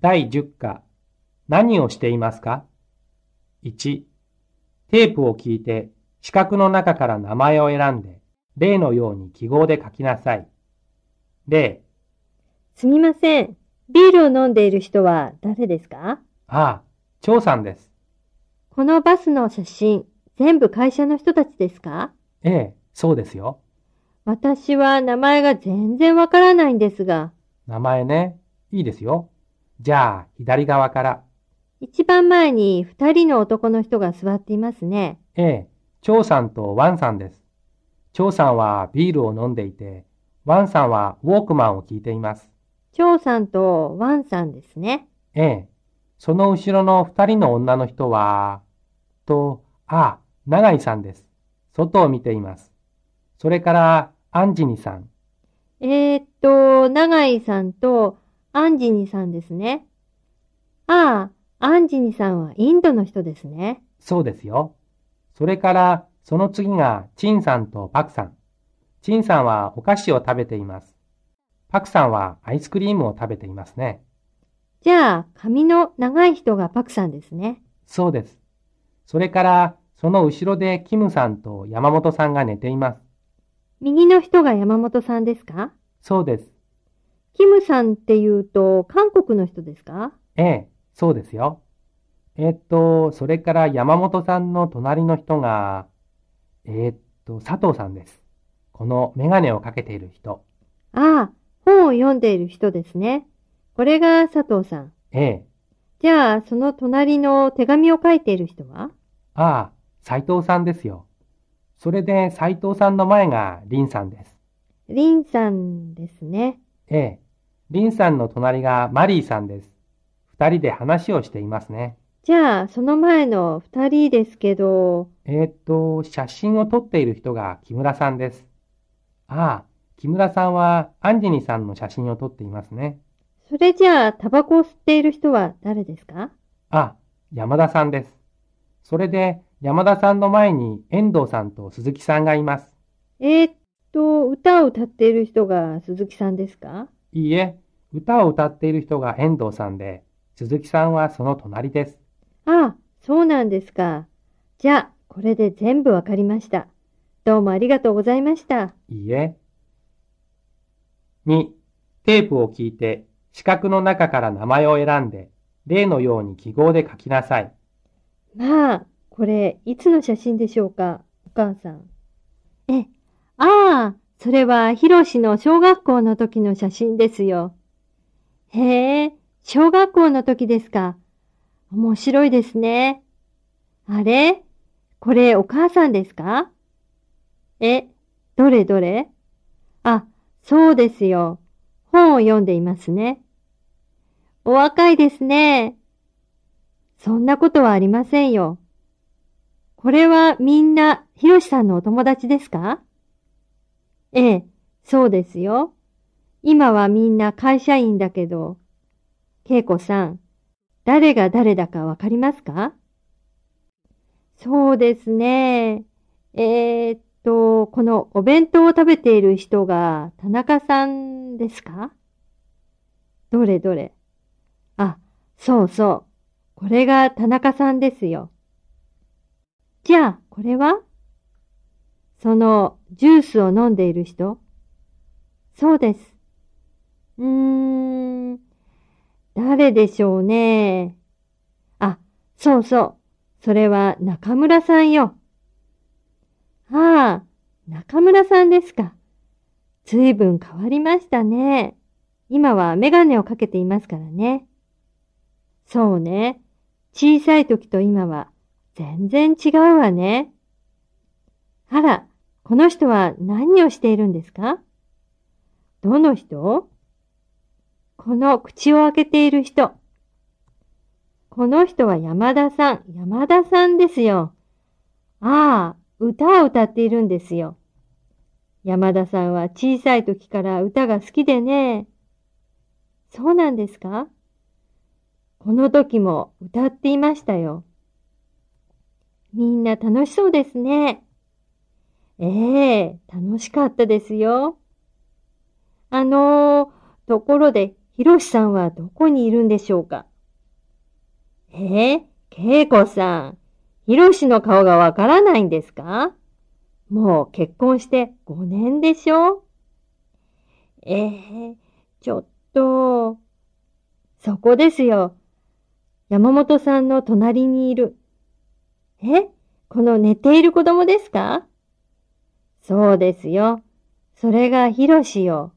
第10課、何をしていますか ?1、テープを聞いて四角の中から名前を選んで、例のように記号で書きなさい。例、すみません。ビールを飲んでいる人は誰ですか？ああ、張さんです。このバスの写真、全部会社の人たちですか？ええ、そうですよ。私は名前が全然わからないんですが、名前ね。いいですよ。じゃあ、左側から。一番前に二人の男の人が座っていますね。ええ、張さんとワンさんです。張さんはビールを飲んでいて、ワンさんはウォークマンを聞いています。張さんとワンさんですね。ええ、その後ろの二人の女の人は、と、あ、長井さんです。外を見ています。それから、アンジニさん。えー、っと、長井さんとアンジニさんですね。ああ、アンジニさんはインドの人ですね。そうですよ。それから、その次が、チンさんとパクさん。チンさんはお菓子を食べています。パクさんはアイスクリームを食べていますね。じゃあ、髪の長い人がパクさんですね。そうです。それから、その後ろでキムさんと山本さんが寝ています。右の人が山本さんですか？そうです。キムさんって言うと、韓国の人ですか？ええ、そうですよ。えっと、それから山本さんの隣の人が、えっと、佐藤さんです。このメガネをかけている人。ああ、本を読んでいる人ですね。これが佐藤さん。ええ、じゃあ、その隣の手紙を書いている人は？ああ、斉藤さんですよ。それで斉藤さんの前が林さんです。リンさんですね。ええ、林さんの隣がマリーさんです。二人で話をしていますね。じゃあ、その前の二人ですけど、えーっと、写真を撮っている人が木村さんです。ああ、木村さんはアンジェニさんの写真を撮っていますね。それじゃあ、タバコを吸っている人は誰ですか？あ、山田さんです。それで山田さんの前に遠藤さんと鈴木さんがいます。えーっと、歌を歌っている人が鈴木さんですか？いいえ、歌を歌っている人が遠藤さんで、鈴木さんはその隣です。ああ、そうなんですか。じゃあ、これで全部わかりました。どうもありがとうございました。いいえ。2、テープを聞いて四角の中から名前を選んで、例のように記号で書きなさい。まあ、これ、いつの写真でしょうか、お母さん。え、ああ、それは、ひろしの小学校の時の写真ですよ。へえ、小学校の時ですか？面白いですね。あれ？これ、お母さんですか？え、どれどれ？あ、そうですよ。本を読んでいますね。お若いですね。そんなことはありませんよ。これはみんな、ひろしさんのお友達ですか？ええ、そうですよ。今はみんな会社員だけど、けいこさん、誰が誰だかわかりますか？そうですね。えー、っと、このお弁当を食べている人が田中さんですか？どれどれ。あ、そうそう。これが田中さんですよ。じゃあ、これは？その、ジュースを飲んでいる人？そうです。うーん、誰でしょうね。あ、そうそう。それは中村さんよ。ああ、中村さんですか。ずいぶん変わりましたね。今はメガネをかけていますからね。そうね。小さい時と今は全然違うわね。あら、この人は何をしているんですか？どの人？この口を開けている人。この人は山田さん、山田さんですよ。ああ、歌を歌っているんですよ。山田さんは小さい時から歌が好きでね。そうなんですか？この時も歌っていましたよ。みんな楽しそうですね。ええ楽しかったですよ。あのー、ところで、ひろしさんはどこにいるんでしょうか？えー、けいこさん、ひろしの顔がわからないんですか？もう結婚して5年でしょ？ええ、ちょっと、そこですよ。山本さんの隣にいる。えこの寝ている子供ですか？そうですよ。それがひろしよ。